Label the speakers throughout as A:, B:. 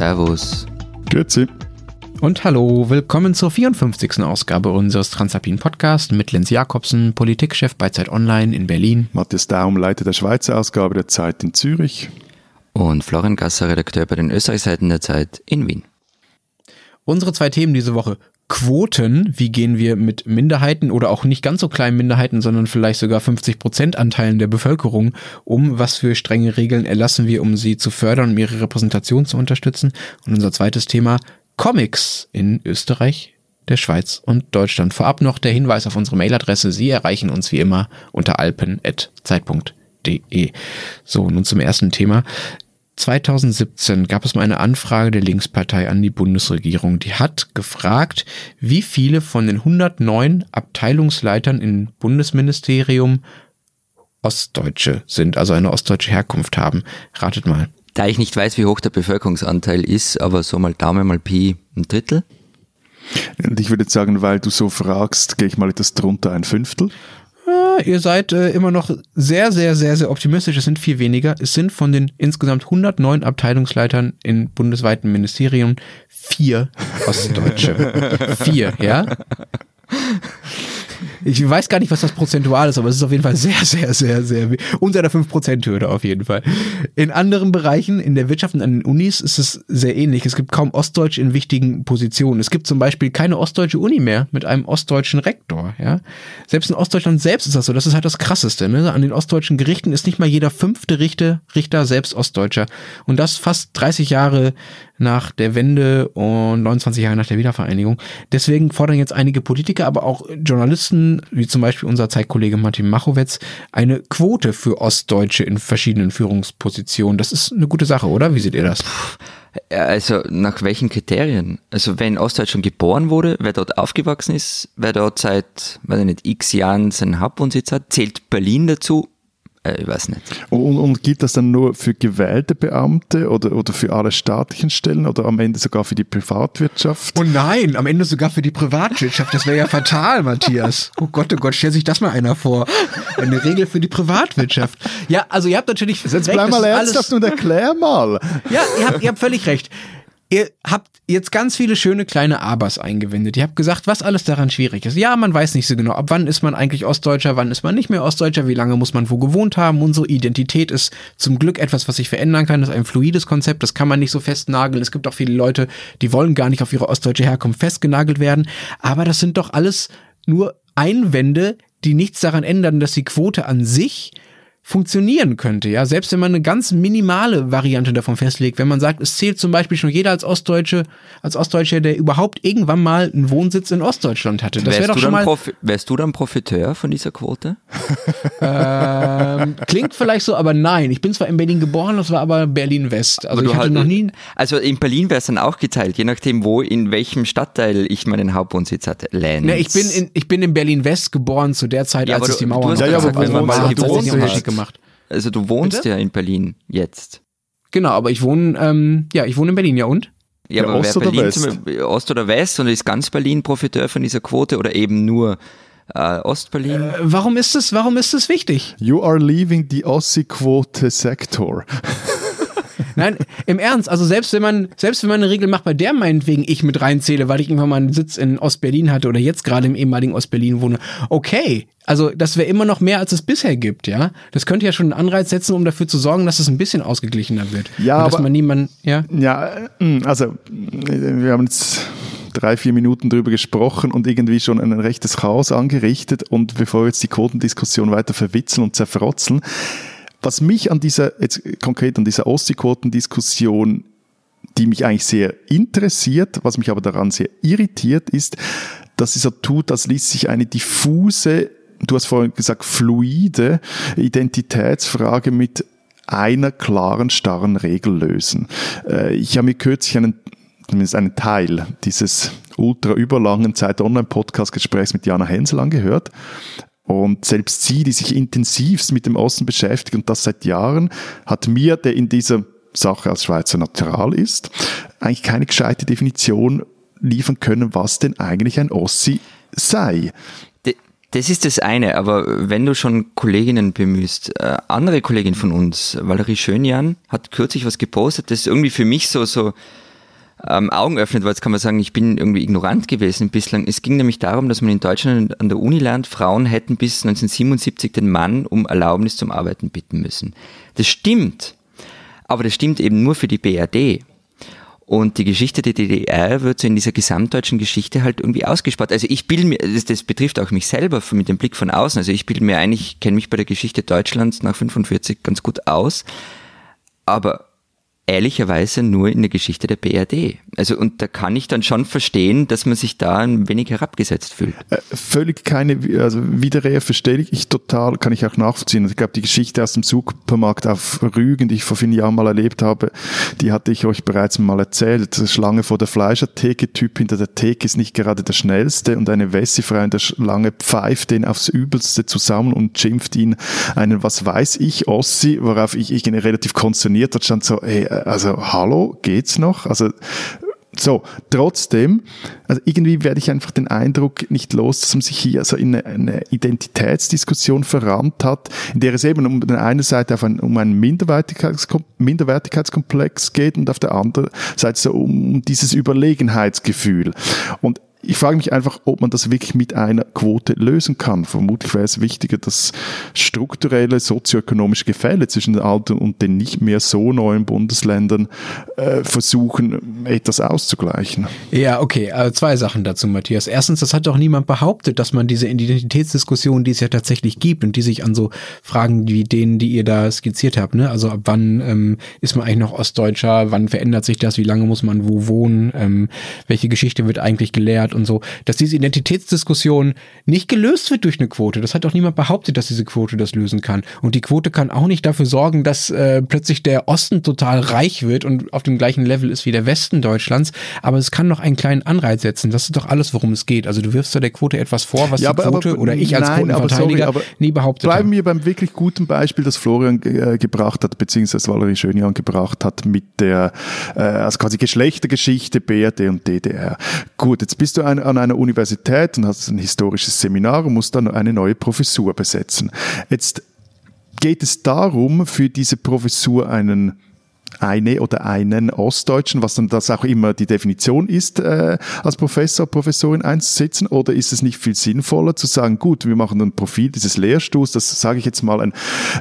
A: Servus.
B: Grüezi.
C: Und hallo, willkommen zur 54. Ausgabe unseres Transalpin Podcasts mit Lenz Jakobsen, Politikchef bei Zeit Online in Berlin.
B: Matthias Daum, Leiter der Schweizer Ausgabe der Zeit in Zürich.
A: Und Florian Gasser, Redakteur bei den Österreichseiten der Zeit in Wien.
C: Unsere zwei Themen diese Woche. Quoten, wie gehen wir mit Minderheiten oder auch nicht ganz so kleinen Minderheiten, sondern vielleicht sogar 50 Prozent Anteilen der Bevölkerung um, was für strenge Regeln erlassen wir, um sie zu fördern, um ihre Repräsentation zu unterstützen. Und unser zweites Thema, Comics in Österreich, der Schweiz und Deutschland. Vorab noch der Hinweis auf unsere Mailadresse. Sie erreichen uns wie immer unter alpen.zeit.de. So, nun zum ersten Thema. 2017 gab es mal eine Anfrage der Linkspartei an die Bundesregierung. Die hat gefragt, wie viele von den 109 Abteilungsleitern im Bundesministerium Ostdeutsche sind, also eine ostdeutsche Herkunft haben. Ratet mal.
A: Da ich nicht weiß, wie hoch der Bevölkerungsanteil ist, aber so mal Daumen mal Pi, ein Drittel?
B: Und ich würde sagen, weil du so fragst, gehe ich mal etwas drunter, ein Fünftel.
C: Ja, ihr seid äh, immer noch sehr, sehr, sehr, sehr optimistisch. Es sind viel weniger. Es sind von den insgesamt 109 Abteilungsleitern in bundesweiten Ministerien vier Ostdeutsche. vier, ja? Ich weiß gar nicht, was das prozentual ist, aber es ist auf jeden Fall sehr, sehr, sehr, sehr unter der 5%-Hürde auf jeden Fall. In anderen Bereichen, in der Wirtschaft und an den Unis ist es sehr ähnlich. Es gibt kaum Ostdeutsch in wichtigen Positionen. Es gibt zum Beispiel keine ostdeutsche Uni mehr mit einem ostdeutschen Rektor. Ja? Selbst in Ostdeutschland selbst ist das so. Das ist halt das Krasseste. Ne? An den ostdeutschen Gerichten ist nicht mal jeder fünfte Richter, Richter selbst Ostdeutscher. Und das fast 30 Jahre nach der Wende und 29 Jahre nach der Wiedervereinigung. Deswegen fordern jetzt einige Politiker, aber auch Journalisten, wie zum Beispiel unser Zeitkollege Martin Machowetz, eine Quote für Ostdeutsche in verschiedenen Führungspositionen. Das ist eine gute Sache, oder? Wie seht ihr das?
A: Also nach welchen Kriterien? Also wenn Ostdeutschland geboren wurde, wer dort aufgewachsen ist, wer dort seit, weiß ich nicht, x Jahren seinen Hauptwohnsitz hat, zählt Berlin dazu? Äh, ich weiß nicht.
B: Und, und gilt das dann nur für gewählte Beamte oder, oder für alle staatlichen Stellen oder am Ende sogar für die Privatwirtschaft?
C: Oh nein, am Ende sogar für die Privatwirtschaft. Das wäre ja fatal, Matthias. Oh Gott, oh Gott, stell sich das mal einer vor. Eine Regel für die Privatwirtschaft. Ja, also ihr habt natürlich.
B: Jetzt recht, bleib mal ernsthaft und erklär mal.
C: Ja, ihr habt, ihr habt völlig recht. Ihr habt jetzt ganz viele schöne kleine Abers eingewendet. Ihr habt gesagt, was alles daran schwierig ist. Ja, man weiß nicht so genau, ab wann ist man eigentlich Ostdeutscher, wann ist man nicht mehr Ostdeutscher, wie lange muss man wo gewohnt haben. Unsere Identität ist zum Glück etwas, was sich verändern kann. Das ist ein fluides Konzept, das kann man nicht so festnageln. Es gibt auch viele Leute, die wollen gar nicht auf ihre ostdeutsche Herkunft festgenagelt werden. Aber das sind doch alles nur Einwände, die nichts daran ändern, dass die Quote an sich funktionieren könnte, ja, selbst wenn man eine ganz minimale Variante davon festlegt, wenn man sagt, es zählt zum Beispiel schon jeder als Ostdeutsche, als Ostdeutscher, der überhaupt irgendwann mal einen Wohnsitz in Ostdeutschland hatte. Das wäre doch schon mal.
A: wärst du dann Profiteur von dieser Quote?
C: ähm, klingt vielleicht so, aber nein. Ich bin zwar in Berlin geboren, das war aber Berlin West. Also ich hatte halt, noch nie.
A: Also in Berlin wäre es dann auch geteilt, je nachdem, wo in welchem Stadtteil ich meinen Hauptwohnsitz hatte. Lenz.
C: Ne, ich bin in, ich bin in Berlin West geboren zu der Zeit, ja, als es die Mauer
B: ja, ja, aber
C: also Unterschied gemacht.
A: Also du wohnst Bitte? ja in Berlin jetzt.
C: Genau, aber ich wohne, ähm, ja, ich wohne in Berlin, ja und?
A: Ja, aber Ost, oder Berlin West? Zum, Ost oder West und ist ganz Berlin Profiteur von dieser Quote oder eben nur äh, Ostberlin? Äh,
C: warum ist es, warum ist es wichtig?
B: You are leaving the Ossi-Quote sector.
C: Nein, im Ernst, also selbst wenn man, selbst wenn man eine Regel macht, bei der meinetwegen ich mit reinzähle, weil ich irgendwann mal einen Sitz in Ostberlin hatte oder jetzt gerade im ehemaligen Ostberlin wohne, okay. Also das wäre immer noch mehr, als es bisher gibt, ja. Das könnte ja schon einen Anreiz setzen, um dafür zu sorgen, dass es ein bisschen ausgeglichener wird.
B: Ja,
C: Und
B: aber,
C: dass man niemanden, ja.
B: Ja, mm, also wir haben jetzt drei, vier Minuten drüber gesprochen und irgendwie schon ein rechtes Chaos angerichtet. Und bevor wir jetzt die Quotendiskussion weiter verwitzeln und zerfrotzeln, was mich an dieser, jetzt konkret an dieser Ostseequotendiskussion, die mich eigentlich sehr interessiert, was mich aber daran sehr irritiert, ist, dass sie so tut, als ließ sich eine diffuse, du hast vorhin gesagt, fluide Identitätsfrage mit einer klaren, starren Regel lösen. Äh, ich habe mir kürzlich einen, zumindest einen Teil dieses ultra überlangen Zeit Online-Podcast-Gesprächs mit Jana Hensel angehört. Und selbst sie, die sich intensivst mit dem Osten beschäftigt und das seit Jahren, hat mir, der in dieser Sache als Schweizer natural ist, eigentlich keine gescheite Definition liefern können, was denn eigentlich ein Ossi sei.
A: Das ist das eine, aber wenn du schon Kolleginnen bemühst, äh, andere Kollegin von uns, Valerie Schönjan, hat kürzlich was gepostet, das ist irgendwie für mich so, so, ähm, Augen öffnet, weil jetzt kann man sagen, ich bin irgendwie ignorant gewesen bislang. Es ging nämlich darum, dass man in Deutschland an der Uni lernt, Frauen hätten bis 1977 den Mann um Erlaubnis zum Arbeiten bitten müssen. Das stimmt, aber das stimmt eben nur für die BRD. Und die Geschichte der DDR wird so in dieser gesamtdeutschen Geschichte halt irgendwie ausgespart. Also ich bilde mir, das, das, betrifft auch mich selber mit dem Blick von außen. Also ich bilde mir eigentlich, kenne mich bei der Geschichte Deutschlands nach 45 ganz gut aus. Aber ehrlicherweise nur in der Geschichte der BRD. Also und da kann ich dann schon verstehen, dass man sich da ein wenig herabgesetzt fühlt.
B: Äh, völlig keine, also Widerrede verstehe ich total, kann ich auch nachvollziehen. Ich glaube, die Geschichte aus dem Supermarkt auf Rügen, die ich vor vielen Jahren mal erlebt habe, die hatte ich euch bereits mal erzählt. Schlange vor der Fleischertheke, Typ hinter der Theke ist nicht gerade der schnellste und eine Wessi-Frau in der Schlange pfeift den aufs Übelste zusammen und schimpft ihn einen, was weiß ich, Ossi, worauf ich, ich relativ konsterniert hat, stand so, ey, also hallo, geht's noch? Also so, trotzdem, also irgendwie werde ich einfach den Eindruck nicht los, dass man sich hier also in eine, Identitätsdiskussion verrannt hat, in der es eben um der einen Seite auf ein, um einen Minderwertigkeitskom Minderwertigkeitskomplex geht und auf der anderen Seite so um dieses Überlegenheitsgefühl. Und ich frage mich einfach, ob man das wirklich mit einer Quote lösen kann. Vermutlich wäre es wichtiger, dass strukturelle sozioökonomische Gefälle zwischen den alten und den nicht mehr so neuen Bundesländern äh, versuchen, etwas auszugleichen.
C: Ja, okay. Also zwei Sachen dazu, Matthias. Erstens, das hat doch niemand behauptet, dass man diese Identitätsdiskussion, die es ja tatsächlich gibt und die sich an so Fragen wie denen, die ihr da skizziert habt, ne? also ab wann ähm, ist man eigentlich noch Ostdeutscher, wann verändert sich das, wie lange muss man wo wohnen, ähm, welche Geschichte wird eigentlich gelehrt, hat und so, dass diese Identitätsdiskussion nicht gelöst wird durch eine Quote. Das hat doch niemand behauptet, dass diese Quote das lösen kann. Und die Quote kann auch nicht dafür sorgen, dass äh, plötzlich der Osten total reich wird und auf dem gleichen Level ist wie der Westen Deutschlands. Aber es kann noch einen kleinen Anreiz setzen. Das ist doch alles, worum es geht. Also du wirfst da der Quote etwas vor, was ja, die Quote aber, oder ich als nein, Quotenverteidiger aber sorry, aber nie behauptet
B: Bleiben habe. wir beim wirklich guten Beispiel, das Florian äh, gebracht hat, beziehungsweise Valerie Schönjan gebracht hat mit der äh, also quasi Geschlechtergeschichte BRD und DDR. Gut, jetzt bist du ein, an einer Universität und hast ein historisches Seminar und musst dann eine neue Professur besetzen. Jetzt geht es darum, für diese Professur einen eine oder einen Ostdeutschen, was dann das auch immer die Definition ist, äh, als Professor, Professorin einzusetzen? Oder ist es nicht viel sinnvoller zu sagen, gut, wir machen ein Profil dieses Lehrstuhls, das sage ich jetzt mal, ein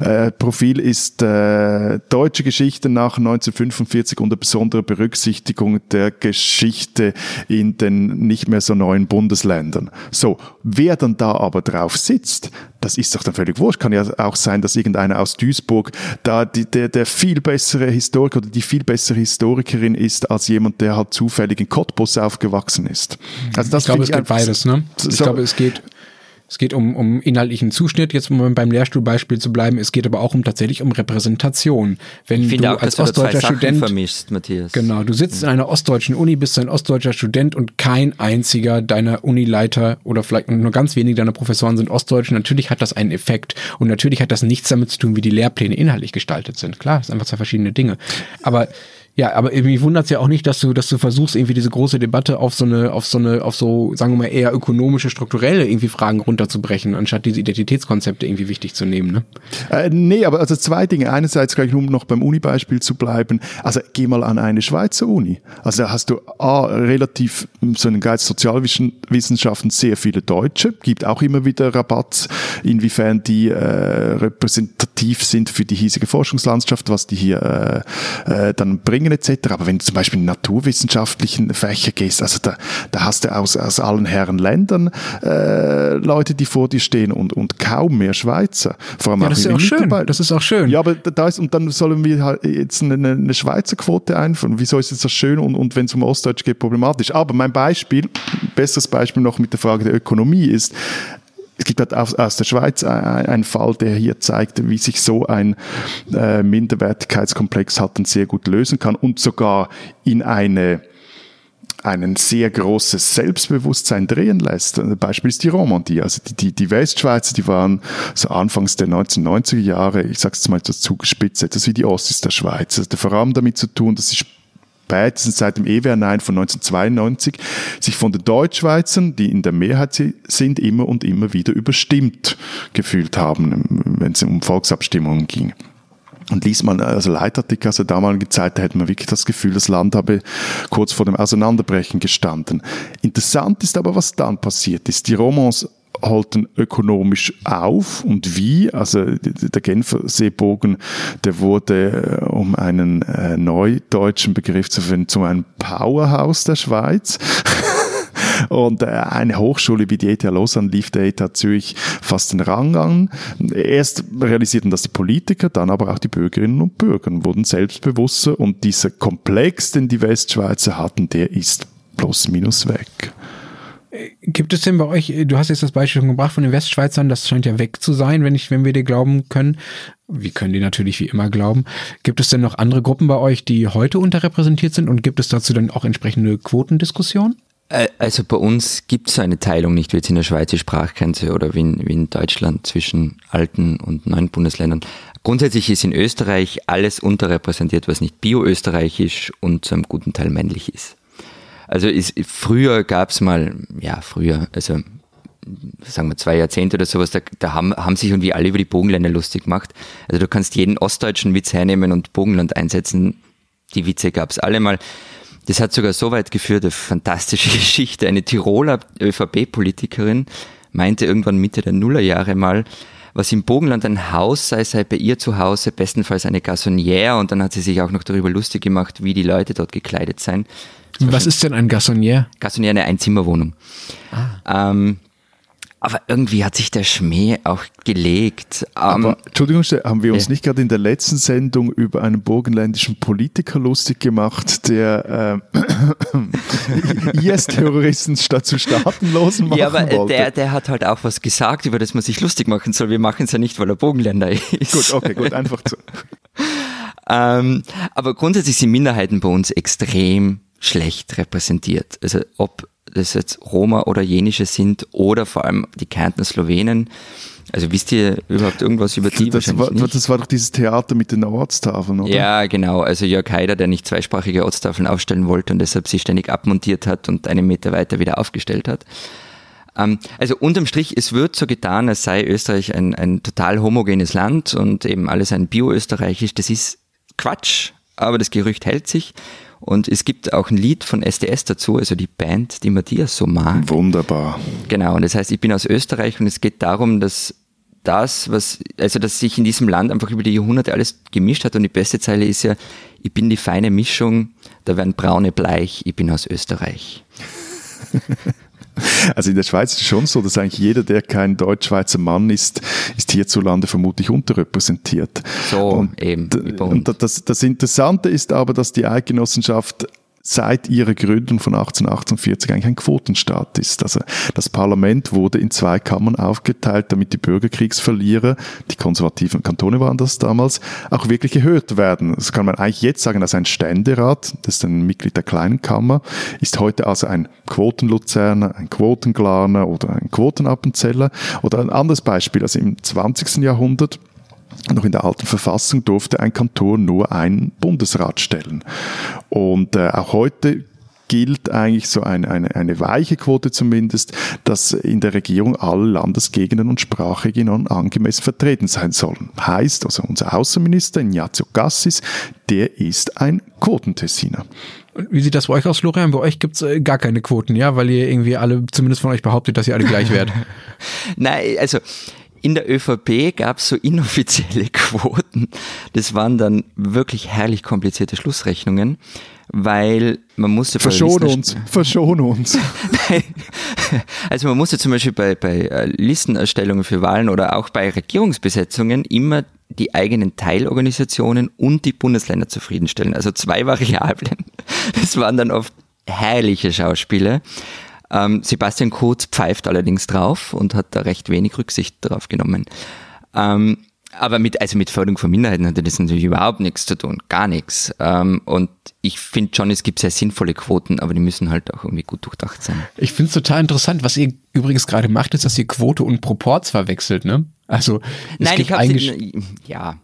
B: äh, Profil ist äh, deutsche Geschichte nach 1945 unter besonderer Berücksichtigung der Geschichte in den nicht mehr so neuen Bundesländern. So, wer dann da aber drauf sitzt, das ist doch dann völlig wurscht. Kann ja auch sein, dass irgendeiner aus Duisburg da die, der, der viel bessere Historiker oder die viel bessere Historikerin ist als jemand, der halt zufällig in Cottbus aufgewachsen ist.
C: Also das ich glaube, es geht beides, ne? Ich so, glaube, es geht es geht um, um inhaltlichen Zuschnitt, jetzt um beim Lehrstuhlbeispiel zu bleiben. Es geht aber auch um tatsächlich um Repräsentation. Wenn ich du auch, als ostdeutscher Student
A: vermischt, Matthias.
C: Genau, du sitzt in einer ostdeutschen Uni, bist ein ostdeutscher Student und kein einziger deiner Unileiter oder vielleicht nur ganz wenige deiner Professoren sind ostdeutsch. Natürlich hat das einen Effekt und natürlich hat das nichts damit zu tun, wie die Lehrpläne inhaltlich gestaltet sind. Klar, das sind einfach zwei verschiedene Dinge. Aber ja, aber irgendwie wundert es ja auch nicht, dass du, dass du versuchst, irgendwie diese große Debatte auf so eine, auf so eine, auf so, sagen wir mal, eher ökonomische, strukturelle irgendwie Fragen runterzubrechen, anstatt diese Identitätskonzepte irgendwie wichtig zu nehmen, ne?
B: Äh, nee, aber also zwei Dinge. Einerseits gleich, um noch beim Uni-Beispiel zu bleiben. Also geh mal an eine Schweizer Uni. Also da hast du A, relativ, so einen Geist Sozialwissenschaften sehr viele Deutsche, gibt auch immer wieder Rabatt, inwiefern die äh, repräsentativ sind für die hiesige Forschungslandschaft, was die hier äh, äh, dann bringen Bringen etc. Aber wenn du zum Beispiel in naturwissenschaftlichen Fächer gehst, also da, da hast du aus, aus allen Herren Ländern äh, Leute, die vor dir stehen und, und kaum mehr Schweizer.
C: Vor allem ja, das ist auch schön. Das ist auch schön.
B: Ja, aber da ist, und dann sollen wir halt jetzt eine, eine Schweizer Quote einführen. Wieso ist das schön und, und wenn es um Ostdeutsch geht, problematisch? Aber mein Beispiel, besseres Beispiel noch mit der Frage der Ökonomie ist, es gibt halt aus, aus der Schweiz einen Fall, der hier zeigt, wie sich so ein äh, Minderwertigkeitskomplex halt dann sehr gut lösen kann und sogar in eine einen sehr großes Selbstbewusstsein drehen lässt. Ein Beispiel ist die Romandie. Also die, die, die Westschweizer, die waren so anfangs der 1990er Jahre, ich sage es mal so zugespitzt, etwas wie die Ossis der Schweiz. Das hat vor allem damit zu tun, dass sie spätestens seit dem EWR 9 von 1992 sich von den Deutschschweizern, die in der Mehrheit sind, immer und immer wieder überstimmt gefühlt haben, wenn es um Volksabstimmungen ging. Und liest man also Leitartikel aus der damaligen Zeit, da hätte man wirklich das Gefühl, das Land habe kurz vor dem Auseinanderbrechen gestanden. Interessant ist aber, was dann passiert ist. Die Romans halten ökonomisch auf und wie. Also der Genfer Seebogen, der wurde, äh, um einen äh, neudeutschen Begriff zu finden, zu einem Powerhouse der Schweiz. Und äh, eine Hochschule wie die ETH Lausanne lief der ETH Zürich fast den Rang an. Erst realisierten das die Politiker, dann aber auch die Bürgerinnen und Bürger wurden selbstbewusster und dieser Komplex, den die Westschweizer hatten, der ist plus minus weg.
C: Gibt es denn bei euch, du hast jetzt das Beispiel schon gebracht von den Westschweizern, das scheint ja weg zu sein, wenn ich, wenn wir dir glauben können. Wir können die natürlich wie immer glauben. Gibt es denn noch andere Gruppen bei euch, die heute unterrepräsentiert sind und gibt es dazu dann auch entsprechende Quotendiskussionen?
A: Äh, also bei uns gibt es eine Teilung nicht wie jetzt in der Schweiz die Sprachgrenze oder wie in, wie in Deutschland zwischen alten und neuen Bundesländern. Grundsätzlich ist in Österreich alles unterrepräsentiert, was nicht bio-österreichisch und zu einem guten Teil männlich ist. Also ist, früher gab es mal, ja, früher, also sagen wir zwei Jahrzehnte oder sowas, da, da haben, haben sich irgendwie alle über die Bogenländer lustig gemacht. Also du kannst jeden ostdeutschen Witz hernehmen und Bogenland einsetzen. Die Witze gab es alle mal. Das hat sogar so weit geführt, eine fantastische Geschichte. Eine Tiroler ÖVP-Politikerin meinte irgendwann Mitte der Nullerjahre mal, was im Bogenland ein Haus sei, sei bei ihr zu Hause bestenfalls eine Gassonière und dann hat sie sich auch noch darüber lustig gemacht, wie die Leute dort gekleidet seien.
C: Was ist denn ein Gassonier?
A: Gassonier eine Einzimmerwohnung. Ah. Ähm, aber irgendwie hat sich der Schmäh auch gelegt.
B: Aber, ähm, Entschuldigung, haben wir uns ja. nicht gerade in der letzten Sendung über einen burgenländischen Politiker lustig gemacht, der äh, IS-Terroristen statt zu Staatenlosen machen
A: Ja, aber
B: äh, wollte?
A: Der, der hat halt auch was gesagt, über das man sich lustig machen soll. Wir machen es ja nicht, weil er Bogenländer ist.
B: Gut, okay, gut, einfach so.
A: ähm, aber grundsätzlich sind Minderheiten bei uns extrem schlecht repräsentiert. Also ob das jetzt Roma oder Jenische sind oder vor allem die Kärntner Slowenen. Also wisst ihr überhaupt irgendwas über die?
B: Das war, nicht? das war doch dieses Theater mit den Ortstafeln, oder?
A: Ja, genau. Also Jörg Haider, der nicht zweisprachige Ortstafeln aufstellen wollte und deshalb sie ständig abmontiert hat und einen Meter weiter wieder aufgestellt hat. Ähm, also unterm Strich, es wird so getan, als sei Österreich ein, ein total homogenes Land und eben alles ein bio-österreichisch. Das ist Quatsch, aber das Gerücht hält sich. Und es gibt auch ein Lied von SDS dazu, also die Band, die Matthias so mag.
B: Wunderbar.
A: Genau, und das heißt, ich bin aus Österreich und es geht darum, dass das, was, also dass sich in diesem Land einfach über die Jahrhunderte alles gemischt hat und die beste Zeile ist ja, ich bin die feine Mischung, da werden braune bleich, ich bin aus Österreich.
B: Also in der Schweiz ist es schon so, dass eigentlich jeder, der kein Deutsch-Schweizer Mann ist, ist hierzulande vermutlich unterrepräsentiert.
A: So, und, eben.
B: Und das, das Interessante ist aber, dass die Eidgenossenschaft seit ihrer Gründung von 1848 eigentlich ein Quotenstaat ist. Also das Parlament wurde in zwei Kammern aufgeteilt, damit die Bürgerkriegsverlierer, die konservativen Kantone waren das damals, auch wirklich gehört werden. Das kann man eigentlich jetzt sagen, dass ein Ständerat, das ist ein Mitglied der kleinen Kammer, ist heute also ein Quotenluzerner, ein Quotenglarner oder ein Quotenappenzeller. Oder ein anderes Beispiel, also im 20. Jahrhundert noch in der alten Verfassung durfte ein Kanton nur einen Bundesrat stellen. Und äh, auch heute gilt eigentlich so eine, eine, eine weiche Quote zumindest, dass in der Regierung alle Landesgegenden und Sprachregionen angemessen vertreten sein sollen. Heißt also, unser Außenminister Ignazio Gassis, der ist ein Quotentessiner.
C: Wie sieht das bei euch aus, Florian? Bei euch gibt's äh, gar keine Quoten, ja? Weil ihr irgendwie alle, zumindest von euch behauptet, dass ihr alle gleich werdet.
A: Nein, also in der ÖVP gab es so inoffizielle Quoten. Das waren dann wirklich herrlich komplizierte Schlussrechnungen, weil man musste...
B: Verschone uns, verschone uns.
A: also man musste zum Beispiel bei, bei äh, Listenerstellungen für Wahlen oder auch bei Regierungsbesetzungen immer die eigenen Teilorganisationen und die Bundesländer zufriedenstellen. Also zwei Variablen. Das waren dann oft herrliche Schauspiele. Ähm, Sebastian Kurz pfeift allerdings drauf und hat da recht wenig Rücksicht darauf genommen. Ähm, aber mit, also mit Förderung von Minderheiten hatte das natürlich überhaupt nichts zu tun, gar nichts. Ähm, und ich finde schon, es gibt sehr sinnvolle Quoten, aber die müssen halt auch irgendwie gut durchdacht sein.
C: Ich finde es total interessant, was ihr übrigens gerade macht, ist, dass ihr Quote und Proporz verwechselt, ne? Also,
A: Nein, ich habe ja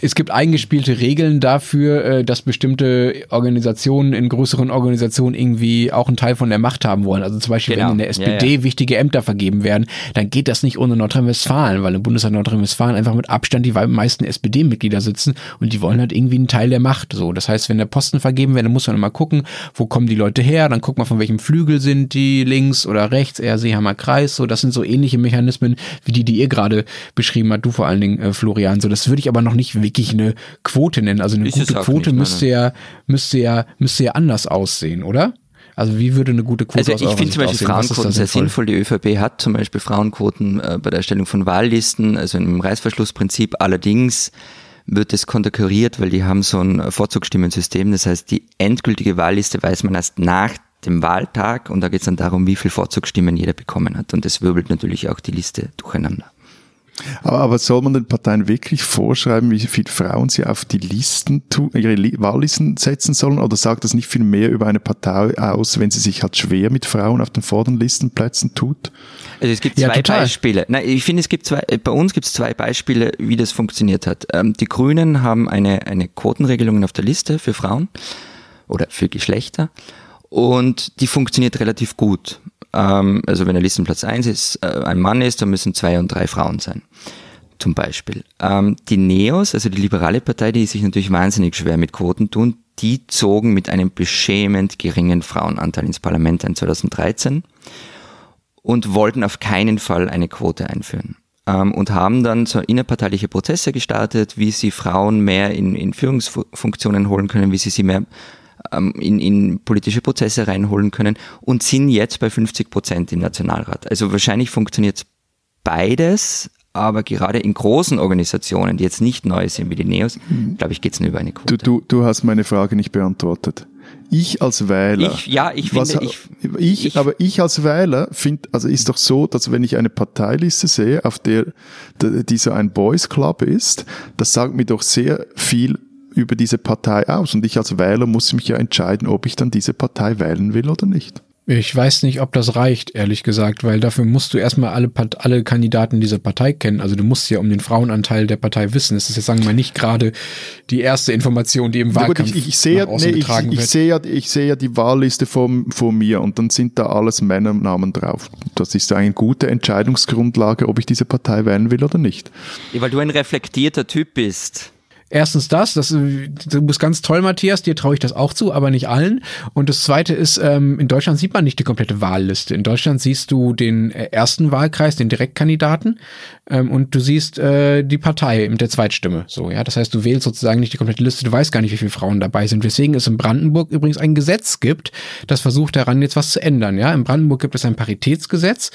C: es gibt eingespielte Regeln dafür, äh, dass bestimmte Organisationen in größeren Organisationen irgendwie auch einen Teil von der Macht haben wollen. Also zum Beispiel, genau. wenn in der SPD ja, ja. wichtige Ämter vergeben werden, dann geht das nicht ohne Nordrhein-Westfalen, weil im Bundesland Nordrhein-Westfalen einfach mit Abstand die meisten SPD-Mitglieder sitzen und die wollen halt irgendwie einen Teil der Macht. So, das heißt, wenn der Posten vergeben wird, dann muss man immer gucken, wo kommen die Leute her, dann guckt man von welchem Flügel sind die, links oder rechts, eher Seehammer Kreis. So, das sind so ähnliche Mechanismen wie die, die ihr gerade beschrieben habt, du vor allen Dingen, äh, Florian. So, das würde ich aber noch nicht wirklich eine Quote nennen. Also eine ist gute Quote nicht, müsste ja, müsste ja, müsste ja anders aussehen, oder? Also wie würde eine gute Quote
A: Also ich finde zum Beispiel Frauenquoten sehr sinnvoll. Die ÖVP hat zum Beispiel Frauenquoten äh, bei der Erstellung von Wahllisten, also im Reißverschlussprinzip. Allerdings wird es konterkuriert, weil die haben so ein Vorzugsstimmensystem. Das heißt, die endgültige Wahlliste weiß man erst nach dem Wahltag und da geht es dann darum, wie viel Vorzugsstimmen jeder bekommen hat. Und das wirbelt natürlich auch die Liste durcheinander.
B: Aber, aber soll man den Parteien wirklich vorschreiben, wie viele Frauen sie auf die Listen, ihre Wahllisten setzen sollen? Oder sagt das nicht viel mehr über eine Partei aus, wenn sie sich halt schwer mit Frauen auf den vorderen Listenplätzen tut?
A: Also es gibt zwei ja, Beispiele. Nein, ich finde, es gibt zwei, bei uns gibt es zwei Beispiele, wie das funktioniert hat. Ähm, die Grünen haben eine, eine Quotenregelung auf der Liste für Frauen oder für Geschlechter und die funktioniert relativ gut. Ähm, also wenn der Listenplatz 1 ist, äh, ein Mann ist, dann müssen zwei und drei Frauen sein. Zum Beispiel. Ähm, die Neos, also die liberale Partei, die sich natürlich wahnsinnig schwer mit Quoten tun, die zogen mit einem beschämend geringen Frauenanteil ins Parlament ein 2013 und wollten auf keinen Fall eine Quote einführen ähm, und haben dann so innerparteiliche Prozesse gestartet, wie sie Frauen mehr in, in Führungsfunktionen holen können, wie sie sie mehr ähm, in, in politische Prozesse reinholen können und sind jetzt bei 50 Prozent im Nationalrat. Also wahrscheinlich funktioniert beides, aber gerade in großen Organisationen, die jetzt nicht neu sind wie die Neos, mhm. glaube ich, geht es nur über eine Quote.
B: Du, du, du hast meine Frage nicht beantwortet. Ich als Wähler.
A: Ich, ja, ich finde, was,
B: ich, ich, ich, aber ich als Wähler finde, also ist doch so, dass wenn ich eine Parteiliste sehe, auf der, die so ein Boys Club ist, das sagt mir doch sehr viel über diese Partei aus. Und ich als Wähler muss mich ja entscheiden, ob ich dann diese Partei wählen will oder nicht.
C: Ich weiß nicht, ob das reicht, ehrlich gesagt, weil dafür musst du erstmal alle, alle Kandidaten dieser Partei kennen. Also du musst ja um den Frauenanteil der Partei wissen. Das ist jetzt, sagen wir mal, nicht gerade die erste Information, die im Wahlkampf
B: ich, ich, sehe, nee, ich, ich, sehe ja, ich sehe ja die Wahlliste vor, vor mir und dann sind da alles Männernamen drauf. Das ist eine gute Entscheidungsgrundlage, ob ich diese Partei wählen will oder nicht.
A: Ja, weil du ein reflektierter Typ bist.
C: Erstens das, das du bist ganz toll, Matthias, dir traue ich das auch zu, aber nicht allen. Und das zweite ist, ähm, in Deutschland sieht man nicht die komplette Wahlliste. In Deutschland siehst du den äh, ersten Wahlkreis, den Direktkandidaten, ähm, und du siehst äh, die Partei mit der Zweitstimme. So, ja. Das heißt, du wählst sozusagen nicht die komplette Liste, du weißt gar nicht, wie viele Frauen dabei sind. Weswegen es in Brandenburg übrigens ein Gesetz gibt, das versucht daran, jetzt was zu ändern. Ja, in Brandenburg gibt es ein Paritätsgesetz.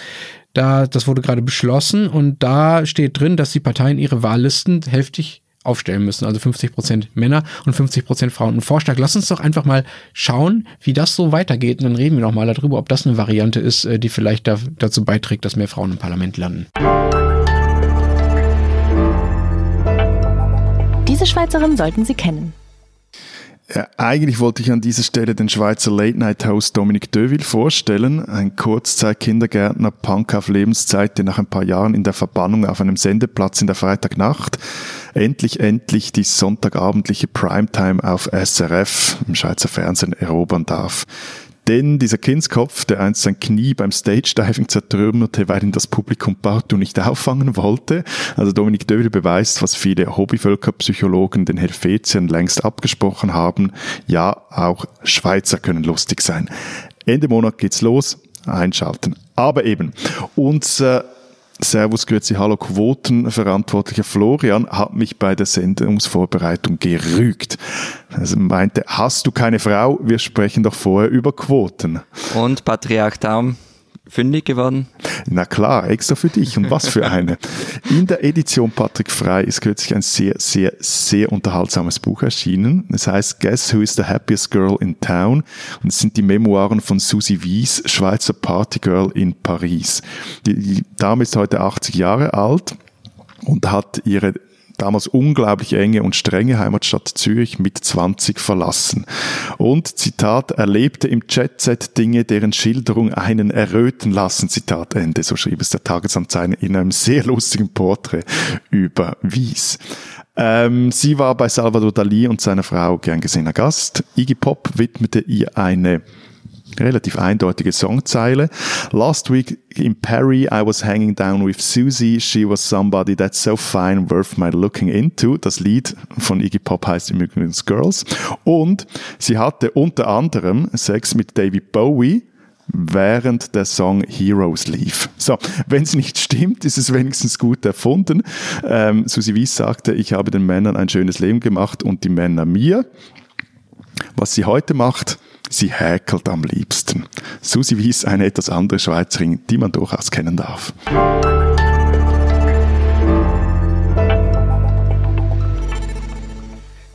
C: Da, das wurde gerade beschlossen und da steht drin, dass die Parteien ihre Wahllisten hälftig aufstellen müssen. Also 50 Prozent Männer und 50 Prozent Frauen. Ein Vorschlag. Lass uns doch einfach mal schauen, wie das so weitergeht. Und dann reden wir noch mal darüber, ob das eine Variante ist, äh, die vielleicht da, dazu beiträgt, dass mehr Frauen im Parlament landen.
D: Diese Schweizerin sollten Sie kennen.
B: Ja, eigentlich wollte ich an dieser Stelle den Schweizer Late-Night-Host Dominique Deville vorstellen, ein Kurzzeit-Kindergärtner, Punk auf Lebenszeit, der nach ein paar Jahren in der Verbannung auf einem Sendeplatz in der Freitagnacht endlich, endlich die sonntagabendliche Primetime auf SRF im Schweizer Fernsehen erobern darf. Denn dieser Kindskopf, der einst sein Knie beim Stage-Diving zertrümmerte, weil ihn das Publikum partout nicht auffangen wollte, also Dominik Dövel beweist, was viele Hobbyvölkerpsychologen den Helvetiern längst abgesprochen haben, ja, auch Schweizer können lustig sein. Ende Monat geht's los, einschalten. Aber eben, unser Servus, Grüezi, Hallo, Quotenverantwortlicher Florian hat mich bei der Sendungsvorbereitung gerügt. Also meinte, hast du keine Frau? Wir sprechen doch vorher über Quoten.
A: Und Patriarch Daum? Fündig geworden?
B: Na klar, extra für dich. Und was für eine. In der Edition Patrick Frei ist kürzlich ein sehr, sehr, sehr unterhaltsames Buch erschienen. Es heißt Guess Who is the Happiest Girl in Town? Und es sind die Memoiren von Susie Wies, Schweizer Partygirl in Paris. Die, Dame ist heute 80 Jahre alt und hat ihre damals unglaublich enge und strenge Heimatstadt Zürich mit 20 verlassen. Und, Zitat, erlebte im Jet-Set Dinge, deren Schilderung einen erröten lassen, Zitat Ende, so schrieb es der Tagesanzeiger in einem sehr lustigen Porträt über Wies. Ähm, sie war bei Salvador Dali und seiner Frau gern gesehener Gast. Iggy Pop widmete ihr eine relativ eindeutige Songzeile. Last week in Paris, I was hanging down with Susie. She was somebody that's so fine, worth my looking into. Das Lied von Iggy Pop heißt übrigens Girls. Und sie hatte unter anderem Sex mit David Bowie während der Song Heroes lief. So, wenn es nicht stimmt, ist es wenigstens gut erfunden. Ähm, Susi Wies sagte, ich habe den Männern ein schönes Leben gemacht und die Männer mir. Was sie heute macht, sie häkelt am liebsten. Susi Wies, eine etwas andere Schweizerin, die man durchaus kennen darf.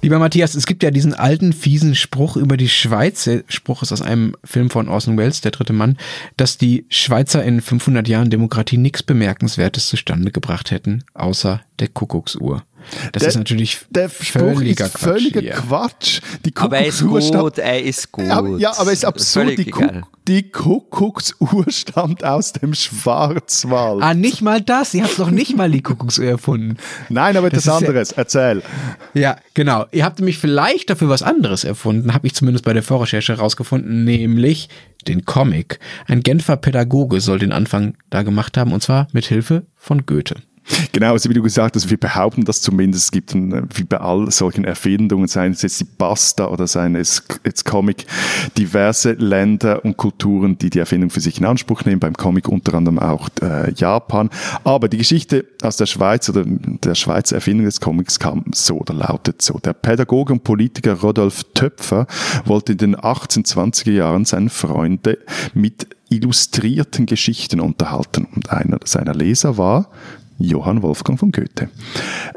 C: Lieber Matthias, es gibt ja diesen alten, fiesen Spruch über die Schweiz. Der Spruch ist aus einem Film von Orson Welles, Der dritte Mann, dass die Schweizer in 500 Jahren Demokratie nichts Bemerkenswertes zustande gebracht hätten, außer der Kuckucksuhr. Das
B: der,
C: ist natürlich
B: der
C: völliger
B: ist völliger
C: Quatsch.
B: Quatsch. Die
A: Aber er ist
B: Kuckucksuhr stammt-
A: gut, er ist gut.
B: Aber, ja, aber es ist absurd.
A: Völlig
B: Die. Kuck, die Kuckucksuhr stammt aus dem Schwarzwald.
C: Ah, nicht mal das. Ihr habt noch nicht mal die Kuckucksuhr erfunden.
B: Nein, aber
C: Das
B: etwas
C: ist ja-
B: anderes. Erzähl.
C: Ja, genau. Ihr habt nämlich vielleicht dafür was anderes erfunden, habe ich zumindest bei der Vorrecherche herausgefunden, nämlich den Comic. Ein Genfer Pädagoge soll den Anfang da gemacht haben, und zwar mit Hilfe von Goethe.
B: Genau, also wie du gesagt hast, wir behaupten das zumindest. Es gibt, ein, wie bei all solchen Erfindungen, seien es jetzt die Basta oder seien es jetzt Comic, diverse Länder und Kulturen, die die Erfindung für sich in Anspruch nehmen. Beim Comic unter anderem auch äh, Japan. Aber die Geschichte aus der Schweiz oder der Schweizer Erfindung des Comics kam so oder lautet so. Der Pädagoge und Politiker Rodolf Töpfer wollte in den 1820er Jahren seine Freunde mit illustrierten Geschichten unterhalten. Und einer seiner Leser war Johann Wolfgang von Goethe.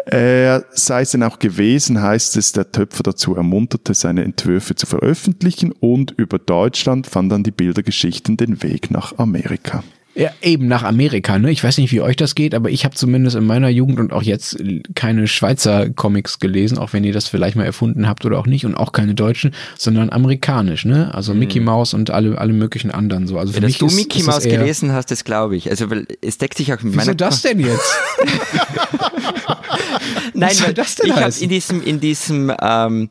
B: Er sei es denn auch gewesen, heißt es, der Töpfer dazu ermunterte, seine Entwürfe zu veröffentlichen und über Deutschland fanden dann die Bildergeschichten den Weg nach Amerika.
C: Ja, eben nach Amerika, ne? Ich weiß nicht, wie euch das geht, aber ich habe zumindest in meiner Jugend und auch jetzt keine Schweizer Comics gelesen, auch wenn ihr das vielleicht mal erfunden habt oder auch nicht und auch keine deutschen, sondern amerikanisch, ne? Also Mickey Mouse und alle, alle möglichen anderen so. Also für
A: Dass
C: mich
A: du Mickey Mouse gelesen hast, das glaube ich. Also, weil es deckt sich auch mit
C: Wieso
A: meiner.
C: das denn jetzt?
A: Nein,
C: soll
A: weil
C: das denn
A: ich habe in diesem, in diesem ähm,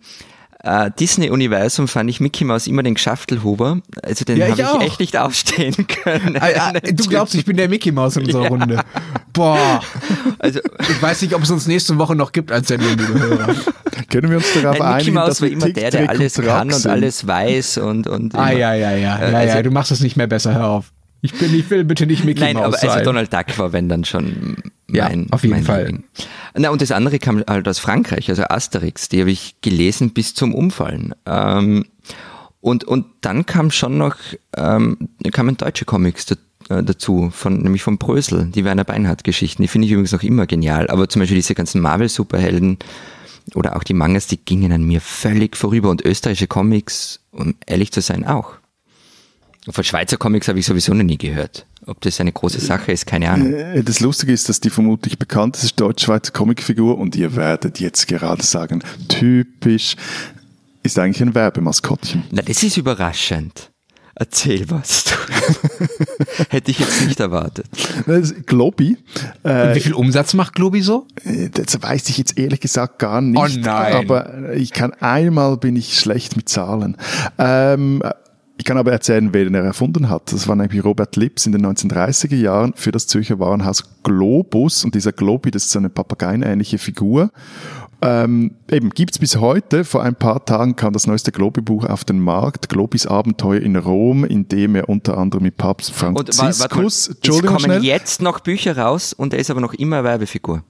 A: äh, Disney-Universum fand ich Mickey Mouse immer den Geschaftelhuber. Also den
C: Ja, ich
A: habe ich,
C: auch.
A: echt nicht aufstehen können.
C: Ah, ja, du glaubst, ich bin der Mickey Mouse in unserer Runde. Boah.
A: Also,
C: Ich weiß nicht, ob es uns nächste Woche noch gibt als Sendung, liebe Hörer.
B: Können wir uns darauf
A: Nein, Mickey
B: einigen,
A: Mouse
B: dass
A: war
B: wir
A: immer der, der alles kann und alles weiß und, und
C: Ah, ja, ja, ja.
A: Äh,
C: ja,
A: also-
C: ja. Du machst es nicht mehr besser, hör auf. Ich bin, ich will bitte nicht Mickey
A: Nein,
C: Mouse
A: aber
C: sein.
A: also Donald Duck war, wenn dann schon
C: Ja,
A: mein,
C: auf jeden
A: mein
C: Fall.
A: Liebling. Na, und das andere kam halt aus Frankreich, also Asterix, die habe ich gelesen bis zum Umfallen. Ähm, und, und dann kam schon noch, ähm, kamen deutsche Comics da, äh, dazu, von, nämlich von Brösel, die Werner Beinhardt-Geschichten, die finde ich übrigens noch immer genial, aber zum Beispiel diese ganzen Marvel-Superhelden oder auch die Mangas, die gingen an mir völlig vorüber und österreichische Comics, um ehrlich zu sein, auch. Von Schweizer Comics habe ich sowieso noch nie gehört. Ob das eine große Sache ist, keine Ahnung.
B: Äh, Das Lustige ist, dass die vermutlich bekannteste deutsch-schweizer Comicfigur, und ihr werdet jetzt gerade sagen, typisch, ist eigentlich ein Werbemaskottchen.
A: Na, das ist überraschend. Erzähl was. Du. Hätte ich jetzt nicht erwartet.
B: Globi, äh,
C: Wie viel Umsatz macht Globi so?
B: das weiß ich jetzt ehrlich gesagt gar nicht.
C: Oh nein.
B: Aber ich kann einmal bin ich schlecht mit Zahlen. Ähm, ich kann aber erzählen, wer den er erfunden hat. Das war nämlich Robert Lips in den 1930er Jahren für das Zürcher Warenhaus Globus. Und dieser Globi, das ist so eine papageienähnliche Figur. Ähm, eben gibt's bis heute. Vor ein paar Tagen kam das neueste Globi-Buch auf den Markt. Globis Abenteuer in Rom, in dem er unter anderem mit Papst
A: Und wa- warte
B: Franziskus,
A: es kommen
B: schnell.
A: jetzt noch Bücher raus und er ist aber noch immer eine Werbefigur.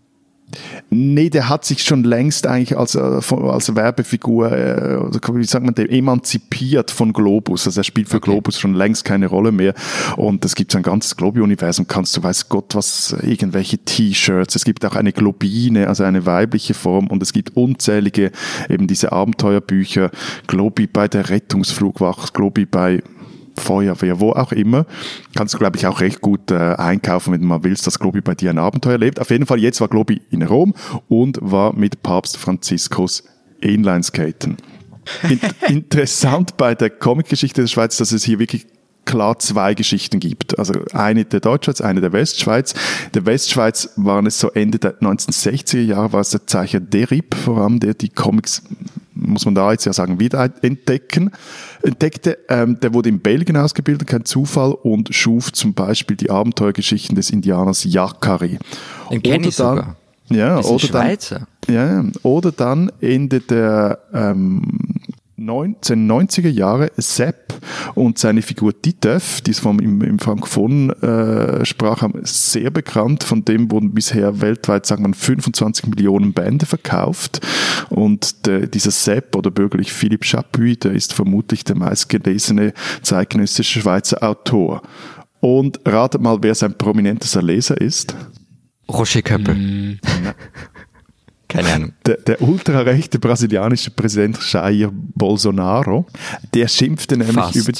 B: Nee, der hat sich schon längst eigentlich als, äh, als Werbefigur, äh, wie sagt man, emanzipiert von Globus. Also er spielt für Globus schon längst keine Rolle mehr. Und es gibt so ein ganzes Globi-Universum, kannst du weiß Gott was, irgendwelche T-Shirts. Es gibt auch eine Globine, also eine weibliche Form. Und es gibt unzählige eben diese Abenteuerbücher. Globi bei der Rettungsflugwacht, Globi bei Feuerwehr, wo auch immer. Kannst du, glaube ich, auch recht gut äh, einkaufen, wenn du mal willst, dass Globi bei dir ein Abenteuer lebt. Auf jeden Fall, jetzt war Globi in Rom und war mit Papst Franziskus Inlineskaten. In, interessant bei der Comicgeschichte der Schweiz, dass es hier wirklich klar zwei Geschichten gibt. Also eine der Deutschschweiz, eine der Westschweiz. Der Westschweiz waren es so Ende der 1960er Jahre, war es der Zeichner Derib vor allem, der die Comics muss man da jetzt ja sagen, wieder entdecken, entdeckte. Ähm, der wurde in Belgien ausgebildet, kein Zufall, und schuf zum Beispiel die Abenteuergeschichten des Indianers Yakari.
A: Den kenne ich
B: dann,
A: sogar.
B: Ja,
A: Das ist
B: oder dann,
A: Schweizer.
B: ja, oder dann Ende der ähm, 1990er Jahre Sepp und seine Figur Titev, die es vom im, im Frankophon äh, sprach haben, sehr bekannt. Von dem wurden bisher weltweit, sagen wir, 25 Millionen Bände verkauft. Und der, dieser Sepp oder bürgerlich Philipp Chapuis, der ist vermutlich der meistgelesene zeitgenössische Schweizer Autor. Und ratet mal, wer sein prominentester Leser ist.
A: Roger Köppel.
C: Mm.
A: Keine Ahnung.
B: der, der ultrarechte brasilianische Präsident Jair Bolsonaro, der schimpfte nämlich
A: Fast.
B: über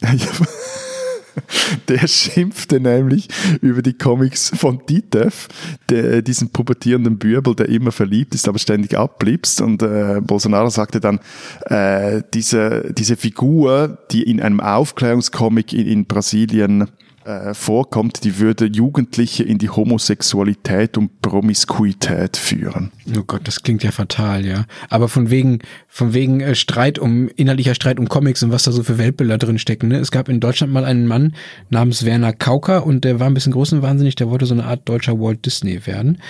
B: der schimpfte nämlich über die Comics von Titev, diesen pubertierenden Bürbel, der immer verliebt ist, aber ständig abbliebst. Und äh, Bolsonaro sagte dann, äh, diese, diese Figur, die in einem Aufklärungscomic in, in Brasilien äh, vorkommt, die würde Jugendliche in die Homosexualität und Promiskuität führen.
C: Oh Gott, das klingt ja fatal, ja. Aber von wegen, von wegen äh, Streit um, inhaltlicher Streit um Comics und was da so für Weltbilder drin stecken. Ne? Es gab in Deutschland mal einen Mann namens Werner Kauker und der war ein bisschen groß und wahnsinnig, der wollte so eine Art deutscher Walt Disney werden.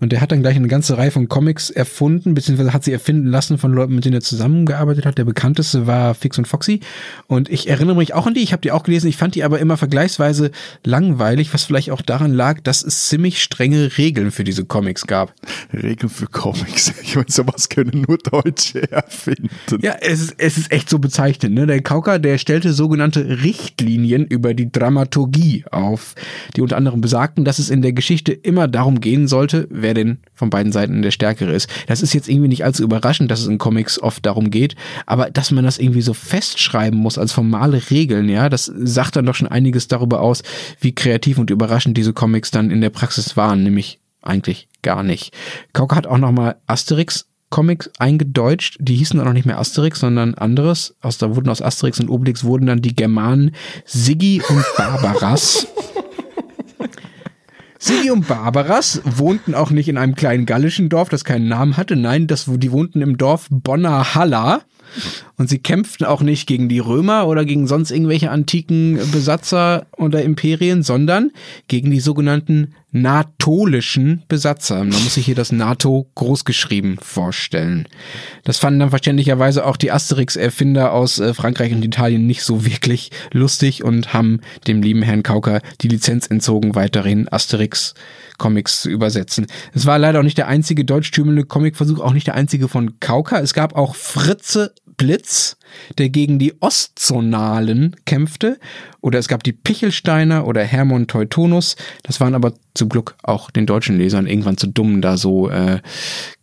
C: Und der hat dann gleich eine ganze Reihe von Comics erfunden, beziehungsweise hat sie erfinden lassen von Leuten, mit denen er zusammengearbeitet hat. Der bekannteste war Fix und Foxy. Und ich erinnere mich auch an die, ich habe die auch gelesen, ich fand die aber immer vergleichsweise langweilig, was vielleicht auch daran lag, dass es ziemlich strenge Regeln für diese Comics gab.
B: Regeln für Comics. Ich meine, sowas können nur Deutsche erfinden.
C: Ja, es ist, es ist echt so bezeichnend. Ne? Der Kauker, der stellte sogenannte Richtlinien über die Dramaturgie auf, die unter anderem besagten, dass es in der Geschichte immer darum gehen sollte, wer denn von beiden Seiten der Stärkere ist. Das ist jetzt irgendwie nicht allzu überraschend, dass es in Comics oft darum geht, aber dass man das irgendwie so festschreiben muss als formale Regeln, ja, das sagt dann doch schon einiges darüber aus, wie kreativ und überraschend diese Comics dann in der Praxis waren, nämlich eigentlich gar nicht. Kauker hat auch nochmal Asterix Comics eingedeutscht, die hießen auch noch nicht mehr Asterix, sondern anderes. Aus, da wurden aus Asterix und Obelix wurden dann die Germanen Siggi und Barbaras. Siggi und Barbaras wohnten auch nicht in einem kleinen gallischen Dorf, das keinen Namen hatte. Nein, das, die wohnten im Dorf Bonner Halla. Und sie kämpften auch nicht gegen die Römer oder gegen sonst irgendwelche antiken Besatzer oder Imperien, sondern gegen die sogenannten natolischen Besatzer. Man muss sich hier das NATO großgeschrieben vorstellen. Das fanden dann verständlicherweise auch die Asterix-Erfinder aus äh, Frankreich und Italien nicht so wirklich lustig und haben dem lieben Herrn Kauker die Lizenz entzogen, weiterhin Asterix Comics zu übersetzen. Es war leider auch nicht der einzige deutschtümelnde Comicversuch, auch nicht der einzige von Kauka. Es gab auch Fritze Blitz, der gegen die Ostzonalen kämpfte. Oder es gab die Pichelsteiner oder Hermon Teutonus. Das waren aber zum Glück auch den deutschen Lesern irgendwann zu dumm, da so äh,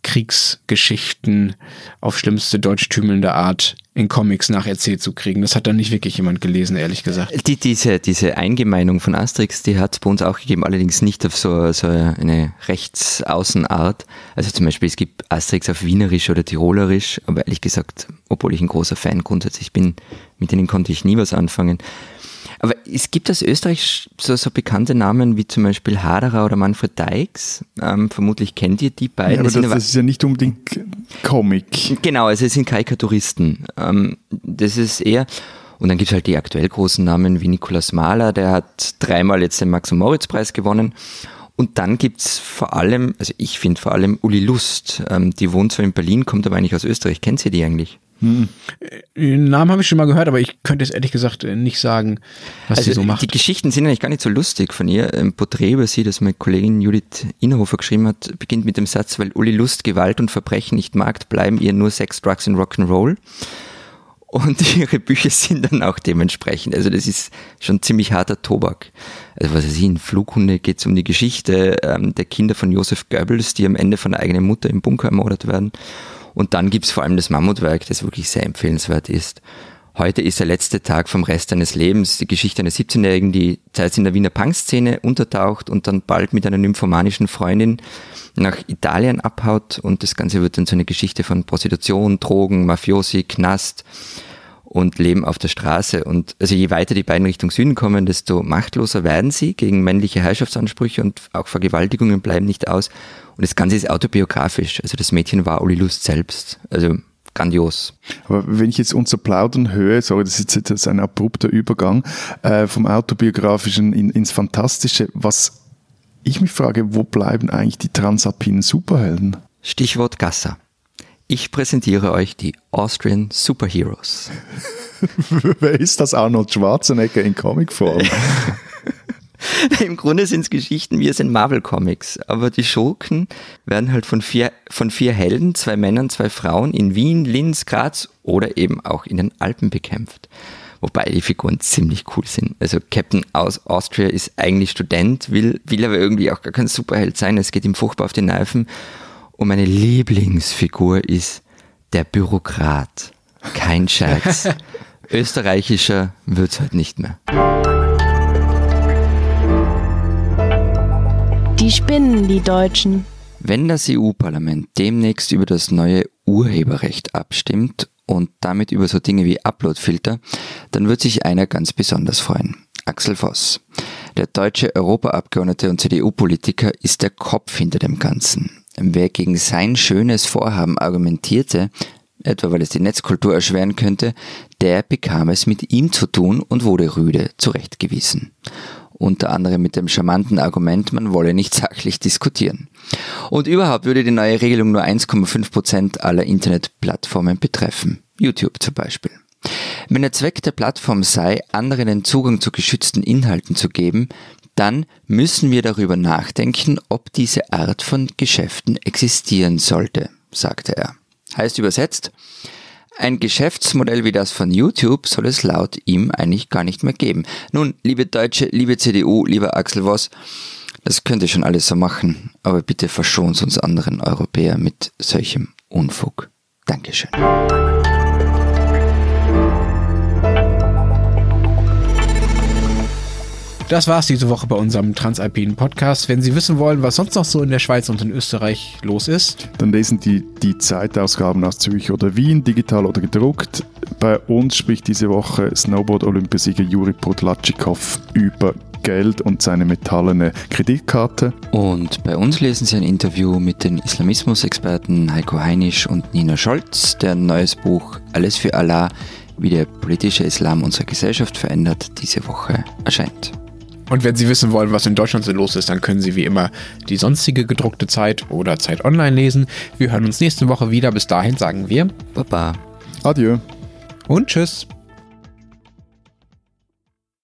C: Kriegsgeschichten auf schlimmste deutschtümelnde Art in Comics nacherzählt zu kriegen. Das hat dann nicht wirklich jemand gelesen, ehrlich gesagt.
A: Die, diese, diese Eingemeinung von Asterix, die hat es bei uns auch gegeben, allerdings nicht auf so, so eine Rechtsaußenart. Also zum Beispiel, es gibt Asterix auf Wienerisch oder Tirolerisch, aber ehrlich gesagt, obwohl ich ein großer Fan grundsätzlich bin, mit denen konnte ich nie was anfangen. Aber es gibt aus Österreich so, so bekannte Namen wie zum Beispiel Haderer oder Manfred Dykes. Ähm, vermutlich kennt ihr die beiden.
B: Ja, aber
A: Das
B: das, ist ja nicht unbedingt Comic.
A: Genau, also es sind Karikaturisten. Ähm, das ist eher, und dann gibt es halt die aktuell großen Namen wie Nikolaus Mahler, der hat dreimal jetzt den Max-Moritz-Preis gewonnen. Und dann gibt's vor allem, also ich finde vor allem Uli Lust, ähm, die wohnt zwar in Berlin, kommt aber eigentlich aus Österreich. Kennt ihr die eigentlich?
C: Den Namen habe ich schon mal gehört, aber ich könnte es ehrlich gesagt äh, nicht sagen, was sie so macht.
A: Also Die Geschichten sind eigentlich gar nicht so lustig von ihr. Ein Porträt über sie, das meine Kollegin Judith Inhofer geschrieben hat, beginnt mit dem Satz, weil Uli Lust, Gewalt und Verbrechen nicht mag, bleiben ihr nur Sex, Drugs und Rock'n'Roll. Und ihre Bücher sind dann auch dementsprechend. Also das ist schon ziemlich harter Tobak. Also was weiß ich, in Flughunde geht es um die Geschichte ähm, der Kinder von Josef Goebbels, die am Ende von der eigenen Mutter im Bunker ermordet werden. Und dann gibt's vor allem das Mammutwerk, das wirklich sehr empfehlenswert ist. Heute ist der letzte Tag vom Rest eines Lebens, die Geschichte einer 17-Jährigen, die teils in der Wiener Punkszene untertaucht und dann bald mit einer nymphomanischen Freundin nach Italien abhaut und das Ganze wird dann so eine Geschichte von Prostitution, Drogen, Mafiosi, Knast und leben auf der Straße. Und also je weiter die beiden Richtung Süden kommen, desto machtloser werden sie gegen männliche Herrschaftsansprüche und auch Vergewaltigungen bleiben nicht aus. Und das Ganze ist autobiografisch. Also das Mädchen war Uli Lust selbst. Also grandios.
B: Aber wenn ich jetzt unser Plaudern höre, sorry, das ist jetzt ein abrupter Übergang, äh, vom autobiografischen in, ins Fantastische, was ich mich frage, wo bleiben eigentlich die transalpinen Superhelden?
A: Stichwort Gasser. Ich präsentiere euch die Austrian Superheroes.
B: Wer ist das Arnold Schwarzenegger in Comicform?
A: Im Grunde sind es Geschichten wie es in Marvel Comics, aber die Schurken werden halt von vier, von vier Helden, zwei Männern, zwei Frauen in Wien, Linz, Graz oder eben auch in den Alpen bekämpft. Wobei die Figuren ziemlich cool sind. Also Captain aus Austria ist eigentlich Student, will, will aber irgendwie auch gar kein Superheld sein. Es geht ihm furchtbar auf die Nerven. Und meine Lieblingsfigur ist der Bürokrat. Kein Scherz. Österreichischer wird's halt nicht mehr.
D: Die spinnen, die Deutschen.
A: Wenn das EU-Parlament demnächst über das neue Urheberrecht abstimmt und damit über so Dinge wie Uploadfilter, dann wird sich einer ganz besonders freuen. Axel Voss. Der deutsche Europaabgeordnete und CDU-Politiker ist der Kopf hinter dem Ganzen. Wer gegen sein schönes Vorhaben argumentierte, etwa weil es die Netzkultur erschweren könnte, der bekam es mit ihm zu tun und wurde rüde zurechtgewiesen. Unter anderem mit dem charmanten Argument, man wolle nicht sachlich diskutieren. Und überhaupt würde die neue Regelung nur 1,5 Prozent aller Internetplattformen betreffen. YouTube zum Beispiel. Wenn der Zweck der Plattform sei, anderen den Zugang zu geschützten Inhalten zu geben, dann müssen wir darüber nachdenken, ob diese Art von Geschäften existieren sollte, sagte er. Heißt übersetzt, ein Geschäftsmodell wie das von YouTube soll es laut ihm eigentlich gar nicht mehr geben. Nun, liebe Deutsche, liebe CDU, lieber Axel Voss, das könnt ihr schon alles so machen, aber bitte verschont uns anderen Europäer mit solchem Unfug. Dankeschön.
C: Das war's diese Woche bei unserem Transalpinen Podcast. Wenn Sie wissen wollen, was sonst noch so in der Schweiz und in Österreich los ist,
B: Dann lesen die die Zeitausgaben aus Zürich oder Wien, digital oder gedruckt. Bei uns spricht diese Woche Snowboard-Olympiasieger Juri Podlatschikow über Geld und seine metallene Kreditkarte.
A: Und bei uns lesen Sie ein Interview mit den Islamismus-Experten Heiko Heinisch und Nina Scholz, deren neues Buch Alles für Allah, wie der politische Islam unsere Gesellschaft verändert, diese Woche erscheint.
C: Und wenn Sie wissen wollen, was in Deutschland so los ist, dann können Sie wie immer die sonstige gedruckte Zeit oder Zeit online lesen. Wir hören uns nächste Woche wieder. Bis dahin sagen wir
A: Baba.
B: Adieu.
C: und tschüss.